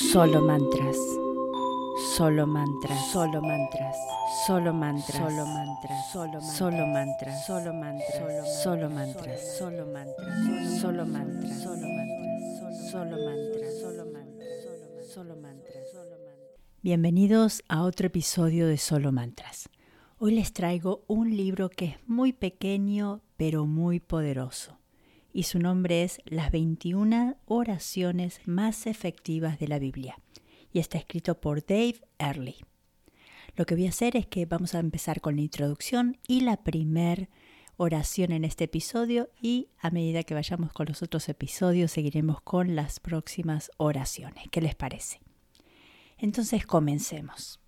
Solo mantras. Solo mantras. Solo mantras. Solo mantras. Solo mantras. Solo solo mantras. Solo mantras. Solo mantras. Solo mantras. Solo mantras. Solo mantras. Solo mantras. Solo mantras. Solo mantras. Bienvenidos a otro episodio de Solo Mantras. Hoy les traigo un libro que es muy pequeño pero muy poderoso y su nombre es Las 21 oraciones más efectivas de la Biblia y está escrito por Dave Earley. Lo que voy a hacer es que vamos a empezar con la introducción y la primer oración en este episodio y a medida que vayamos con los otros episodios seguiremos con las próximas oraciones. ¿Qué les parece? Entonces comencemos.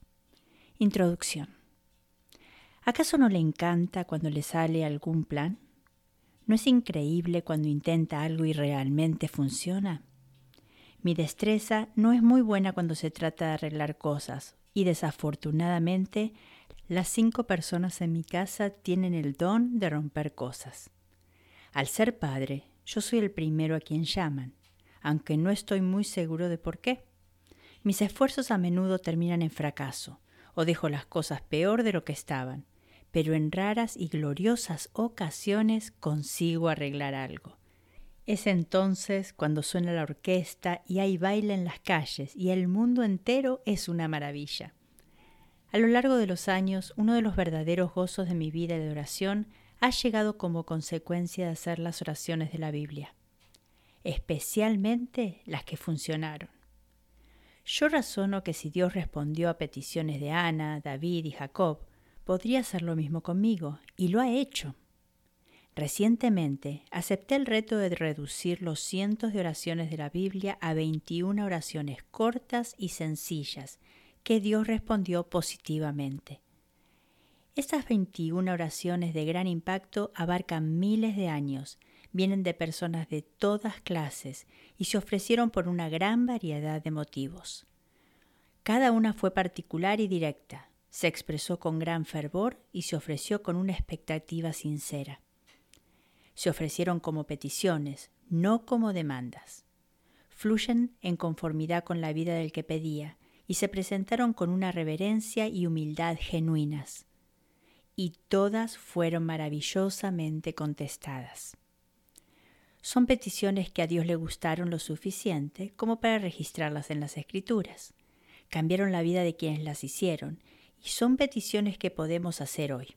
Introducción. ¿Acaso no le encanta cuando le sale algún plan? ¿No es increíble cuando intenta algo y realmente funciona? Mi destreza no es muy buena cuando se trata de arreglar cosas y desafortunadamente las cinco personas en mi casa tienen el don de romper cosas. Al ser padre, yo soy el primero a quien llaman, aunque no estoy muy seguro de por qué. Mis esfuerzos a menudo terminan en fracaso, o dejo las cosas peor de lo que estaban, pero en raras y gloriosas ocasiones consigo arreglar algo. Es entonces cuando suena la orquesta y hay baile en las calles y el mundo entero es una maravilla. A lo largo de los años, uno de los verdaderos gozos de mi vida de oración ha llegado como consecuencia de hacer las oraciones de la Biblia, especialmente las que funcionaron. Yo razono que si Dios respondió a peticiones de Ana, David y Jacob, podría hacer lo mismo conmigo, y lo ha hecho. Recientemente acepté el reto de reducir los cientos de oraciones de la Biblia a 21 oraciones cortas y sencillas que Dios respondió positivamente. Estas 21 oraciones de gran impacto abarcan miles de años, vienen de personas de todas clases y se ofrecieron por una gran variedad de motivos. Cada una fue particular y directa, se expresó con gran fervor y se ofreció con una expectativa sincera. Se ofrecieron como peticiones, no como demandas. Fluyen en conformidad con la vida del que pedía y se presentaron con una reverencia y humildad genuinas. Y todas fueron maravillosamente contestadas. Son peticiones que a Dios le gustaron lo suficiente como para registrarlas en las Escrituras. Cambiaron la vida de quienes las hicieron y son peticiones que podemos hacer hoy.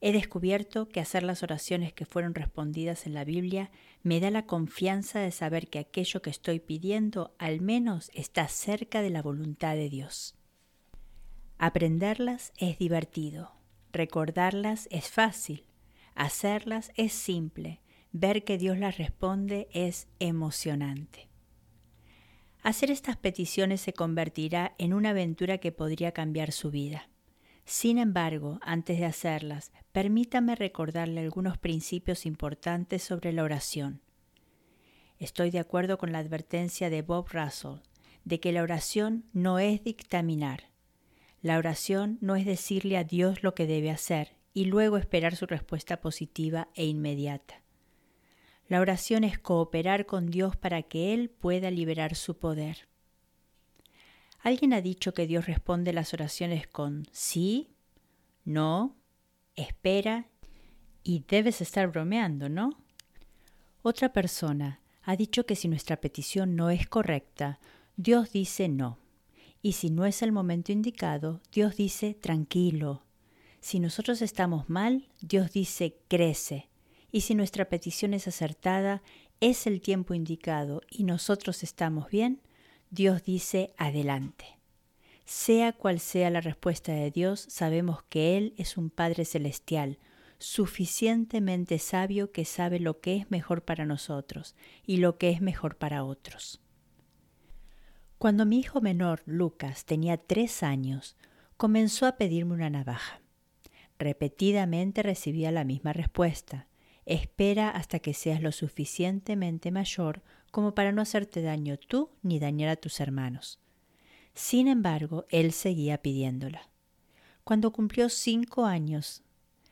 He descubierto que hacer las oraciones que fueron respondidas en la Biblia me da la confianza de saber que aquello que estoy pidiendo al menos está cerca de la voluntad de Dios. Aprenderlas es divertido, recordarlas es fácil, hacerlas es simple, ver que Dios las responde es emocionante. Hacer estas peticiones se convertirá en una aventura que podría cambiar su vida. Sin embargo, antes de hacerlas, permítame recordarle algunos principios importantes sobre la oración. Estoy de acuerdo con la advertencia de Bob Russell de que la oración no es dictaminar. La oración no es decirle a Dios lo que debe hacer y luego esperar su respuesta positiva e inmediata. La oración es cooperar con Dios para que Él pueda liberar su poder. Alguien ha dicho que Dios responde las oraciones con sí, no, espera y debes estar bromeando, ¿no? Otra persona ha dicho que si nuestra petición no es correcta, Dios dice no. Y si no es el momento indicado, Dios dice tranquilo. Si nosotros estamos mal, Dios dice crece y si nuestra petición es acertada, es el tiempo indicado y nosotros estamos bien, Dios dice adelante. Sea cual sea la respuesta de Dios, sabemos que Él es un Padre Celestial, suficientemente sabio que sabe lo que es mejor para nosotros y lo que es mejor para otros. Cuando mi hijo menor, Lucas, tenía tres años, comenzó a pedirme una navaja. Repetidamente recibía la misma respuesta. Espera hasta que seas lo suficientemente mayor como para no hacerte daño tú ni dañar a tus hermanos. Sin embargo, él seguía pidiéndola. Cuando cumplió cinco años,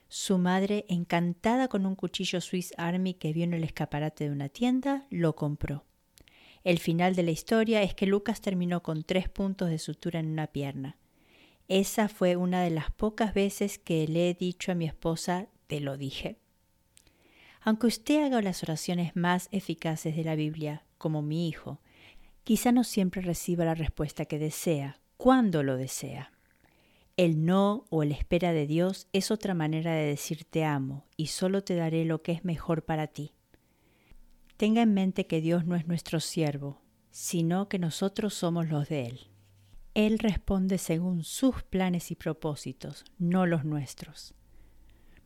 su madre, encantada con un cuchillo Swiss Army que vio en el escaparate de una tienda, lo compró. El final de la historia es que Lucas terminó con tres puntos de sutura en una pierna. Esa fue una de las pocas veces que le he dicho a mi esposa, te lo dije. Aunque usted haga las oraciones más eficaces de la Biblia, como mi hijo, quizá no siempre reciba la respuesta que desea, cuando lo desea. El no o el espera de Dios es otra manera de decir te amo y solo te daré lo que es mejor para ti. Tenga en mente que Dios no es nuestro siervo, sino que nosotros somos los de Él. Él responde según sus planes y propósitos, no los nuestros.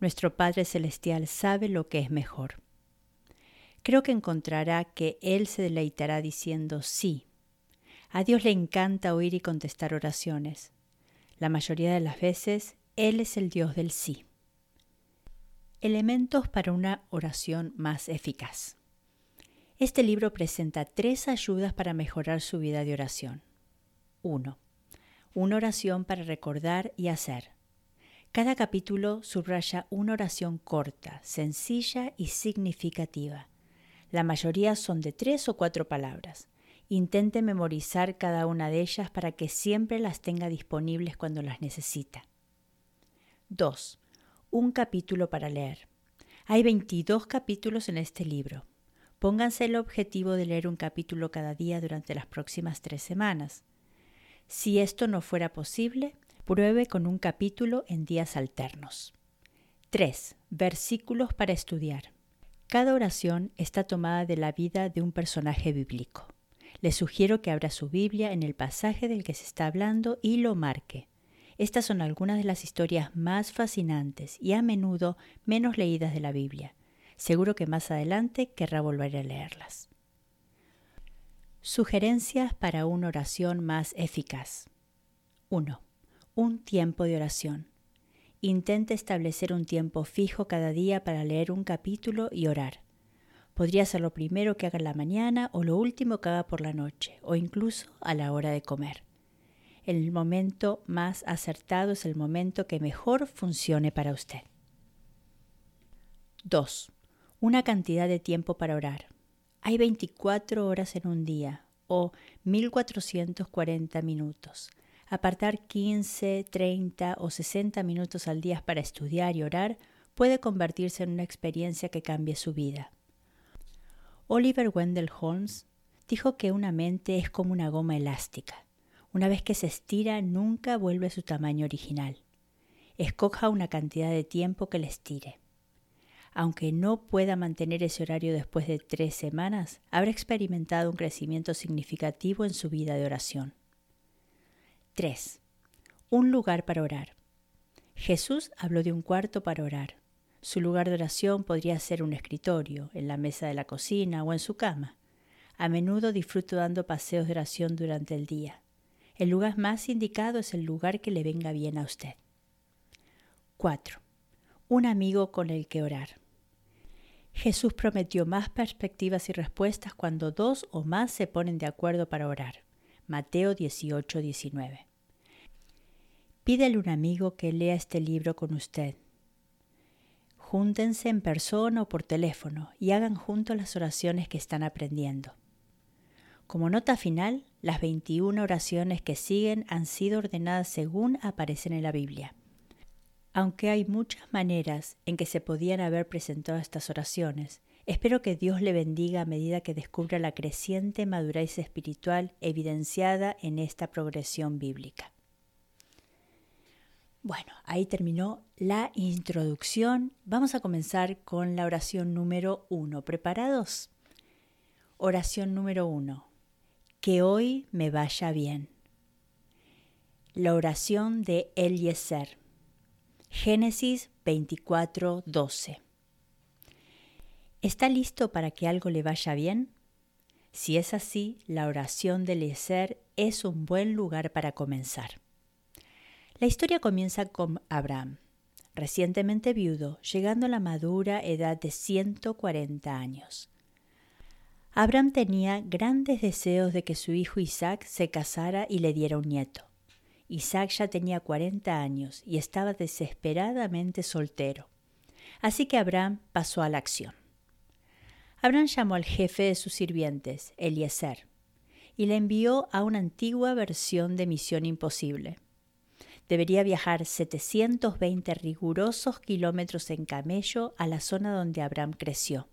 Nuestro Padre Celestial sabe lo que es mejor. Creo que encontrará que Él se deleitará diciendo sí. A Dios le encanta oír y contestar oraciones. La mayoría de las veces, Él es el Dios del sí. Elementos para una oración más eficaz. Este libro presenta tres ayudas para mejorar su vida de oración. 1. Una oración para recordar y hacer. Cada capítulo subraya una oración corta, sencilla y significativa. La mayoría son de tres o cuatro palabras. Intente memorizar cada una de ellas para que siempre las tenga disponibles cuando las necesita. 2. Un capítulo para leer. Hay 22 capítulos en este libro. Pónganse el objetivo de leer un capítulo cada día durante las próximas tres semanas. Si esto no fuera posible, pruebe con un capítulo en días alternos. 3. Versículos para estudiar. Cada oración está tomada de la vida de un personaje bíblico. Le sugiero que abra su Biblia en el pasaje del que se está hablando y lo marque. Estas son algunas de las historias más fascinantes y a menudo menos leídas de la Biblia. Seguro que más adelante querrá volver a leerlas. Sugerencias para una oración más eficaz. 1. Un tiempo de oración. Intente establecer un tiempo fijo cada día para leer un capítulo y orar. Podría ser lo primero que haga en la mañana o lo último que haga por la noche, o incluso a la hora de comer. El momento más acertado es el momento que mejor funcione para usted. 2 una cantidad de tiempo para orar. Hay 24 horas en un día o 1440 minutos. Apartar 15, 30 o 60 minutos al día para estudiar y orar puede convertirse en una experiencia que cambie su vida. Oliver Wendell Holmes dijo que una mente es como una goma elástica. Una vez que se estira, nunca vuelve a su tamaño original. Escoja una cantidad de tiempo que le estire aunque no pueda mantener ese horario después de tres semanas, habrá experimentado un crecimiento significativo en su vida de oración. 3. Un lugar para orar. Jesús habló de un cuarto para orar. Su lugar de oración podría ser un escritorio, en la mesa de la cocina o en su cama. A menudo disfruto dando paseos de oración durante el día. El lugar más indicado es el lugar que le venga bien a usted. 4. Un amigo con el que orar. Jesús prometió más perspectivas y respuestas cuando dos o más se ponen de acuerdo para orar. Mateo 18, 19. Pídele un amigo que lea este libro con usted. Júntense en persona o por teléfono y hagan juntos las oraciones que están aprendiendo. Como nota final, las 21 oraciones que siguen han sido ordenadas según aparecen en la Biblia. Aunque hay muchas maneras en que se podían haber presentado estas oraciones, espero que Dios le bendiga a medida que descubra la creciente madurez espiritual evidenciada en esta progresión bíblica. Bueno, ahí terminó la introducción. Vamos a comenzar con la oración número uno. ¿Preparados? Oración número uno. Que hoy me vaya bien. La oración de Eliezer. Génesis 24, 12. ¿Está listo para que algo le vaya bien? Si es así, la oración de Eliezer es un buen lugar para comenzar. La historia comienza con Abraham, recientemente viudo, llegando a la madura edad de 140 años. Abraham tenía grandes deseos de que su hijo Isaac se casara y le diera un nieto. Isaac ya tenía 40 años y estaba desesperadamente soltero. Así que Abraham pasó a la acción. Abraham llamó al jefe de sus sirvientes, Eliezer, y le envió a una antigua versión de Misión Imposible. Debería viajar 720 rigurosos kilómetros en camello a la zona donde Abraham creció.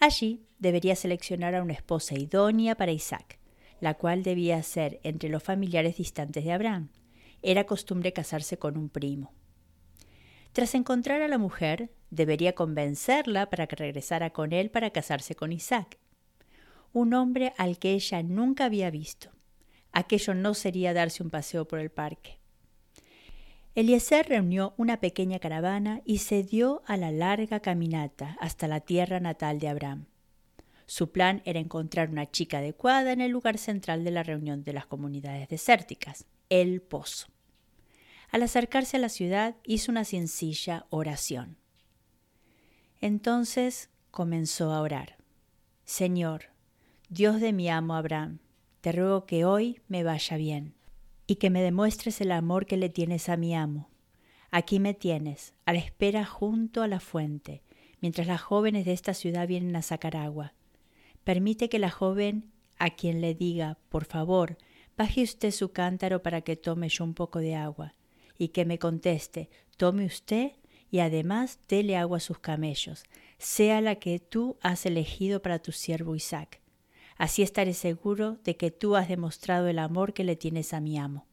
Allí debería seleccionar a una esposa idónea para Isaac, la cual debía ser entre los familiares distantes de Abraham. Era costumbre casarse con un primo. Tras encontrar a la mujer, debería convencerla para que regresara con él para casarse con Isaac, un hombre al que ella nunca había visto. Aquello no sería darse un paseo por el parque. Eliezer reunió una pequeña caravana y se dio a la larga caminata hasta la tierra natal de Abraham. Su plan era encontrar una chica adecuada en el lugar central de la reunión de las comunidades desérticas, el pozo. Al acercarse a la ciudad hizo una sencilla oración. Entonces comenzó a orar. Señor, Dios de mi amo Abraham, te ruego que hoy me vaya bien y que me demuestres el amor que le tienes a mi amo. Aquí me tienes, a la espera junto a la fuente, mientras las jóvenes de esta ciudad vienen a sacar agua. Permite que la joven a quien le diga, por favor, baje usted su cántaro para que tome yo un poco de agua, y que me conteste, tome usted y además dele agua a sus camellos, sea la que tú has elegido para tu siervo Isaac. Así estaré seguro de que tú has demostrado el amor que le tienes a mi amo.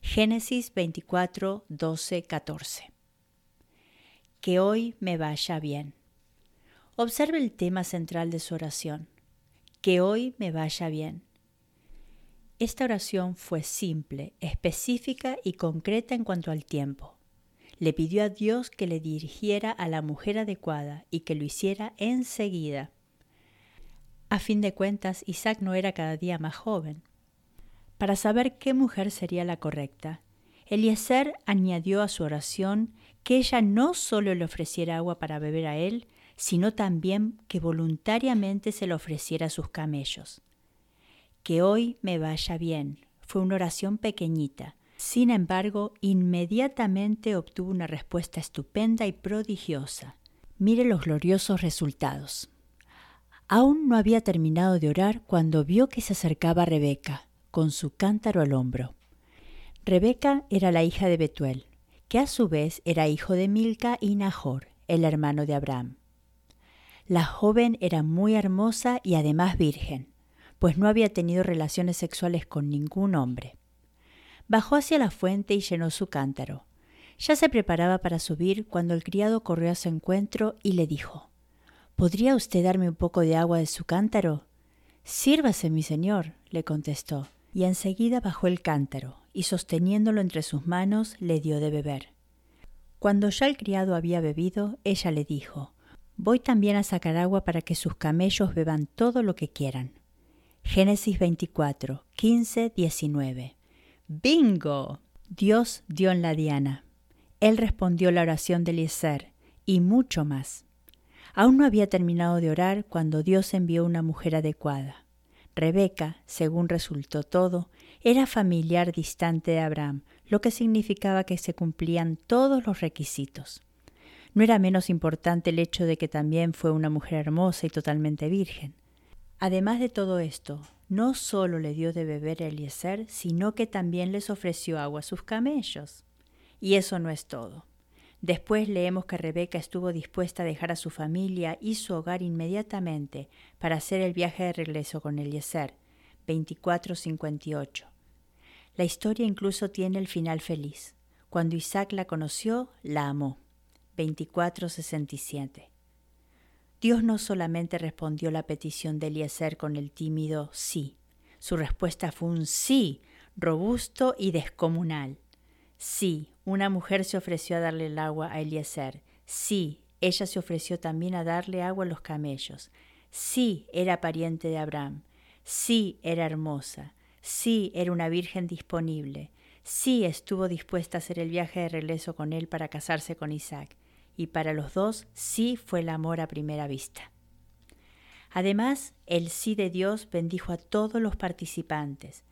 Génesis 24, 12, 14. Que hoy me vaya bien. Observe el tema central de su oración. Que hoy me vaya bien. Esta oración fue simple, específica y concreta en cuanto al tiempo. Le pidió a Dios que le dirigiera a la mujer adecuada y que lo hiciera enseguida. A fin de cuentas, Isaac no era cada día más joven. Para saber qué mujer sería la correcta, Eliezer añadió a su oración que ella no solo le ofreciera agua para beber a él, sino también que voluntariamente se le ofreciera a sus camellos. Que hoy me vaya bien fue una oración pequeñita. Sin embargo, inmediatamente obtuvo una respuesta estupenda y prodigiosa. Mire los gloriosos resultados. Aún no había terminado de orar cuando vio que se acercaba Rebeca, con su cántaro al hombro. Rebeca era la hija de Betuel, que a su vez era hijo de Milca y Nahor, el hermano de Abraham. La joven era muy hermosa y además virgen, pues no había tenido relaciones sexuales con ningún hombre. Bajó hacia la fuente y llenó su cántaro. Ya se preparaba para subir cuando el criado corrió a su encuentro y le dijo ¿Podría usted darme un poco de agua de su cántaro? Sírvase, mi señor, le contestó, y enseguida bajó el cántaro, y sosteniéndolo entre sus manos le dio de beber. Cuando ya el criado había bebido, ella le dijo, Voy también a sacar agua para que sus camellos beban todo lo que quieran. Génesis 24, 15, 19. ¡Bingo! Dios dio en la diana. Él respondió la oración de Eliezer, y mucho más. Aún no había terminado de orar cuando Dios envió una mujer adecuada. Rebeca, según resultó todo, era familiar distante de Abraham, lo que significaba que se cumplían todos los requisitos. No era menos importante el hecho de que también fue una mujer hermosa y totalmente virgen. Además de todo esto, no solo le dio de beber a Eliezer, sino que también les ofreció agua a sus camellos. Y eso no es todo. Después leemos que Rebeca estuvo dispuesta a dejar a su familia y su hogar inmediatamente para hacer el viaje de regreso con Eliezer. 24:58. La historia incluso tiene el final feliz. Cuando Isaac la conoció, la amó. 24:67. Dios no solamente respondió la petición de Eliezer con el tímido sí, su respuesta fue un sí robusto y descomunal. Sí, una mujer se ofreció a darle el agua a Eliezer. Sí, ella se ofreció también a darle agua a los camellos. Sí, era pariente de Abraham. Sí, era hermosa. Sí, era una virgen disponible. Sí, estuvo dispuesta a hacer el viaje de regreso con él para casarse con Isaac. Y para los dos, sí fue el amor a primera vista. Además, el sí de Dios bendijo a todos los participantes,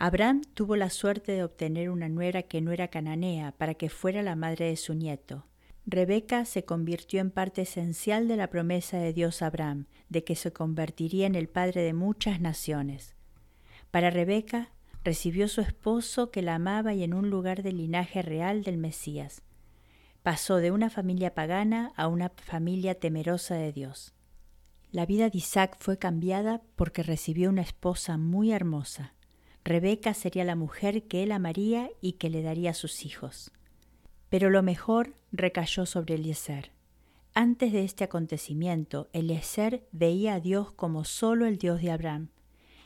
Abraham tuvo la suerte de obtener una nuera que no era cananea para que fuera la madre de su nieto. Rebeca se convirtió en parte esencial de la promesa de Dios a Abraham, de que se convertiría en el padre de muchas naciones. Para Rebeca, recibió su esposo que la amaba y en un lugar del linaje real del Mesías. Pasó de una familia pagana a una familia temerosa de Dios. La vida de Isaac fue cambiada porque recibió una esposa muy hermosa. Rebeca sería la mujer que él amaría y que le daría a sus hijos. Pero lo mejor recayó sobre Eliezer. Antes de este acontecimiento, Eliezer veía a Dios como solo el Dios de Abraham.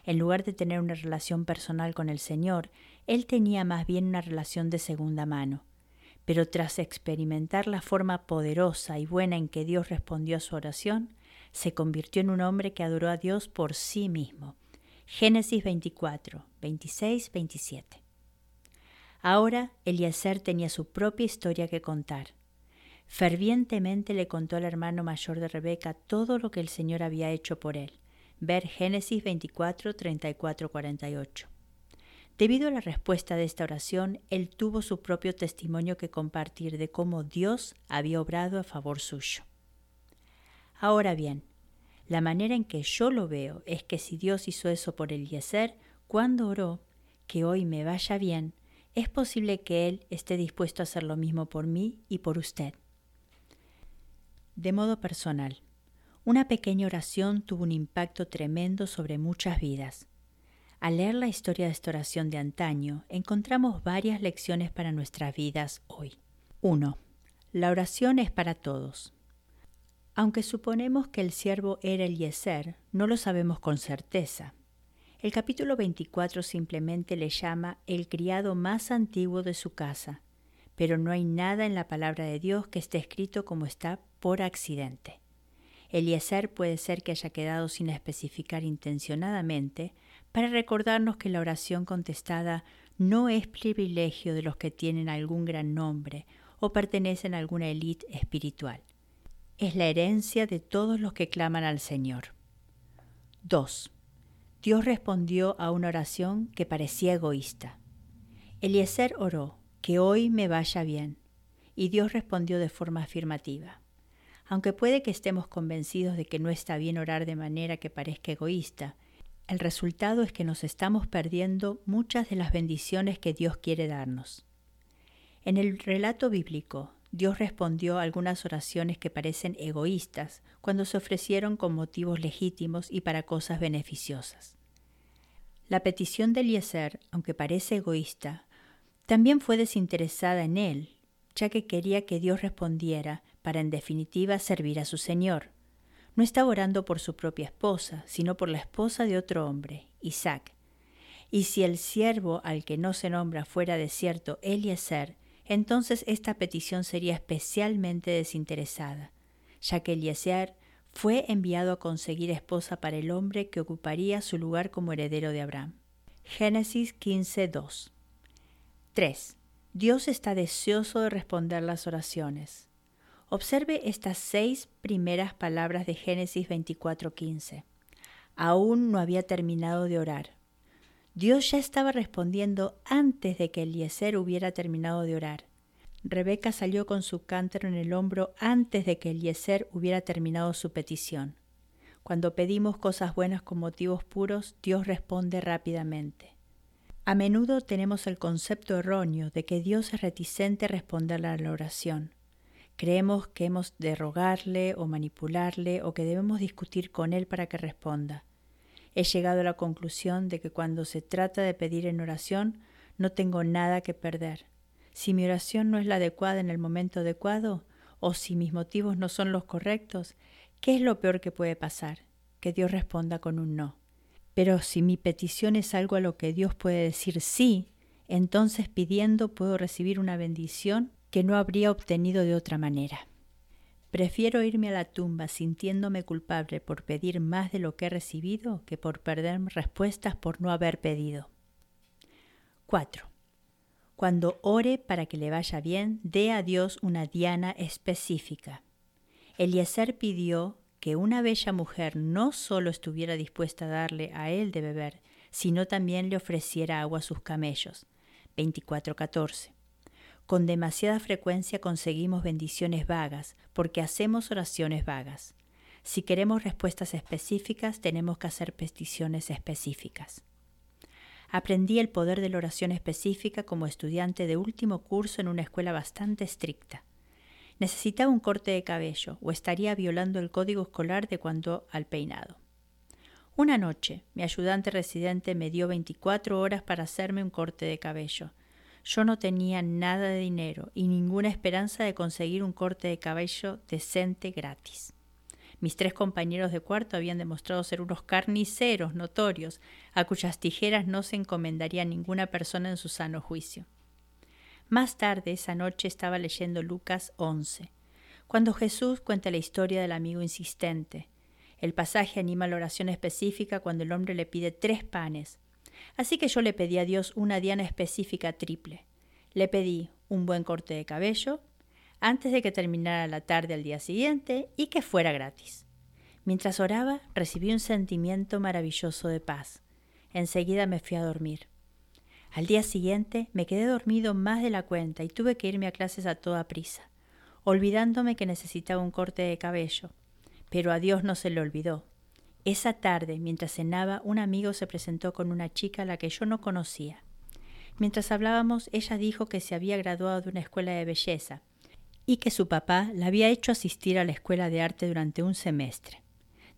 En lugar de tener una relación personal con el Señor, él tenía más bien una relación de segunda mano. Pero tras experimentar la forma poderosa y buena en que Dios respondió a su oración, se convirtió en un hombre que adoró a Dios por sí mismo. Génesis 24, 26, 27. Ahora Eliezer tenía su propia historia que contar. Fervientemente le contó al hermano mayor de Rebeca todo lo que el Señor había hecho por él. Ver Génesis 24, 34, 48. Debido a la respuesta de esta oración, él tuvo su propio testimonio que compartir de cómo Dios había obrado a favor suyo. Ahora bien, la manera en que yo lo veo es que si Dios hizo eso por Eliezer, cuando oró, que hoy me vaya bien, es posible que Él esté dispuesto a hacer lo mismo por mí y por usted. De modo personal, una pequeña oración tuvo un impacto tremendo sobre muchas vidas. Al leer la historia de esta oración de antaño, encontramos varias lecciones para nuestras vidas hoy. 1. La oración es para todos. Aunque suponemos que el siervo era Eliezer, no lo sabemos con certeza. El capítulo 24 simplemente le llama el criado más antiguo de su casa, pero no hay nada en la palabra de Dios que esté escrito como está por accidente. Eliezer puede ser que haya quedado sin especificar intencionadamente para recordarnos que la oración contestada no es privilegio de los que tienen algún gran nombre o pertenecen a alguna élite espiritual. Es la herencia de todos los que claman al Señor. 2. Dios respondió a una oración que parecía egoísta. Eliezer oró, que hoy me vaya bien, y Dios respondió de forma afirmativa. Aunque puede que estemos convencidos de que no está bien orar de manera que parezca egoísta, el resultado es que nos estamos perdiendo muchas de las bendiciones que Dios quiere darnos. En el relato bíblico, Dios respondió a algunas oraciones que parecen egoístas cuando se ofrecieron con motivos legítimos y para cosas beneficiosas. La petición de Eliezer, aunque parece egoísta, también fue desinteresada en él, ya que quería que Dios respondiera para en definitiva servir a su Señor. No estaba orando por su propia esposa, sino por la esposa de otro hombre, Isaac. Y si el siervo al que no se nombra fuera de cierto Eliezer, entonces esta petición sería especialmente desinteresada, ya que Eliezer fue enviado a conseguir esposa para el hombre que ocuparía su lugar como heredero de Abraham. Génesis 15:2 3. Dios está deseoso de responder las oraciones. Observe estas seis primeras palabras de Génesis 24:15. Aún no había terminado de orar. Dios ya estaba respondiendo antes de que Eliezer hubiera terminado de orar. Rebeca salió con su cántaro en el hombro antes de que Eliezer hubiera terminado su petición. Cuando pedimos cosas buenas con motivos puros, Dios responde rápidamente. A menudo tenemos el concepto erróneo de que Dios es reticente a responderle a la oración. Creemos que hemos de rogarle o manipularle o que debemos discutir con Él para que responda. He llegado a la conclusión de que cuando se trata de pedir en oración, no tengo nada que perder. Si mi oración no es la adecuada en el momento adecuado, o si mis motivos no son los correctos, ¿qué es lo peor que puede pasar? Que Dios responda con un no. Pero si mi petición es algo a lo que Dios puede decir sí, entonces pidiendo puedo recibir una bendición que no habría obtenido de otra manera. Prefiero irme a la tumba sintiéndome culpable por pedir más de lo que he recibido que por perder respuestas por no haber pedido. 4. Cuando ore para que le vaya bien, dé a Dios una diana específica. Eliezer pidió que una bella mujer no solo estuviera dispuesta a darle a él de beber, sino también le ofreciera agua a sus camellos. 24.14. Con demasiada frecuencia conseguimos bendiciones vagas porque hacemos oraciones vagas. Si queremos respuestas específicas, tenemos que hacer peticiones específicas. Aprendí el poder de la oración específica como estudiante de último curso en una escuela bastante estricta. Necesitaba un corte de cabello o estaría violando el código escolar de cuanto al peinado. Una noche, mi ayudante residente me dio 24 horas para hacerme un corte de cabello. Yo no tenía nada de dinero y ninguna esperanza de conseguir un corte de cabello decente gratis. Mis tres compañeros de cuarto habían demostrado ser unos carniceros notorios, a cuyas tijeras no se encomendaría ninguna persona en su sano juicio. Más tarde esa noche estaba leyendo Lucas 11, cuando Jesús cuenta la historia del amigo insistente, el pasaje anima la oración específica cuando el hombre le pide tres panes. Así que yo le pedí a Dios una diana específica triple. Le pedí un buen corte de cabello, antes de que terminara la tarde al día siguiente y que fuera gratis. Mientras oraba, recibí un sentimiento maravilloso de paz. Enseguida me fui a dormir. Al día siguiente me quedé dormido más de la cuenta y tuve que irme a clases a toda prisa, olvidándome que necesitaba un corte de cabello. Pero a Dios no se le olvidó. Esa tarde, mientras cenaba, un amigo se presentó con una chica a la que yo no conocía. Mientras hablábamos, ella dijo que se había graduado de una escuela de belleza y que su papá la había hecho asistir a la escuela de arte durante un semestre.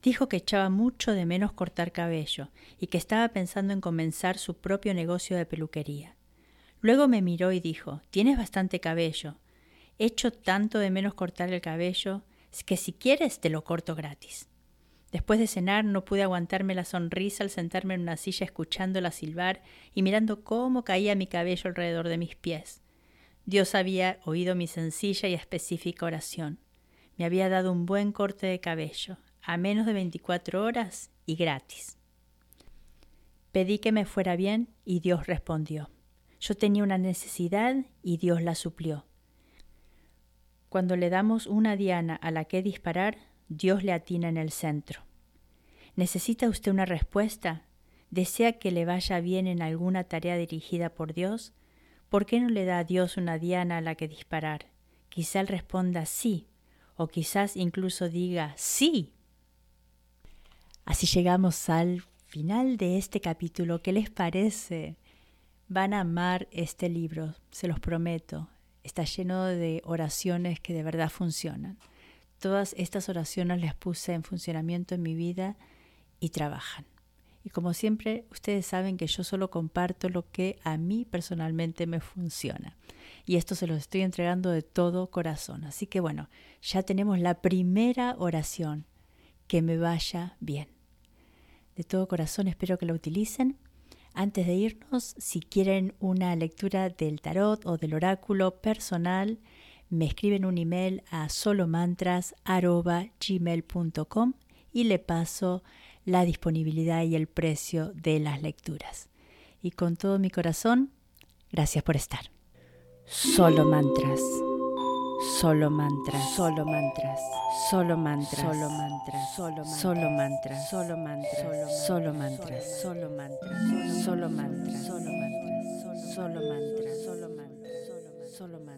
Dijo que echaba mucho de menos cortar cabello y que estaba pensando en comenzar su propio negocio de peluquería. Luego me miró y dijo Tienes bastante cabello. Echo tanto de menos cortar el cabello que si quieres te lo corto gratis. Después de cenar no pude aguantarme la sonrisa al sentarme en una silla escuchándola silbar y mirando cómo caía mi cabello alrededor de mis pies. Dios había oído mi sencilla y específica oración. Me había dado un buen corte de cabello, a menos de 24 horas y gratis. Pedí que me fuera bien y Dios respondió. Yo tenía una necesidad y Dios la suplió. Cuando le damos una diana a la que disparar, Dios le atina en el centro. ¿Necesita usted una respuesta? ¿Desea que le vaya bien en alguna tarea dirigida por Dios? ¿Por qué no le da a Dios una diana a la que disparar? Quizá él responda sí, o quizás incluso diga sí. Así llegamos al final de este capítulo. ¿Qué les parece? Van a amar este libro, se los prometo está lleno de oraciones que de verdad funcionan. Todas estas oraciones las puse en funcionamiento en mi vida y trabajan. Y como siempre, ustedes saben que yo solo comparto lo que a mí personalmente me funciona. Y esto se lo estoy entregando de todo corazón. Así que bueno, ya tenemos la primera oración. Que me vaya bien. De todo corazón espero que la utilicen antes de irnos, si quieren una lectura del tarot o del oráculo personal, me escriben un email a solomantras.gmail.com y le paso la disponibilidad y el precio de las lecturas. Y con todo mi corazón, gracias por estar. Solo mantras. Solo mantras, solo mantras, solo mantras, solo mantras, solo mantras, solo mantras, solo mantras, solo mantras, solo mantras, solo mantras, solo mantras, solo mantras, solo mantras, solo mantras.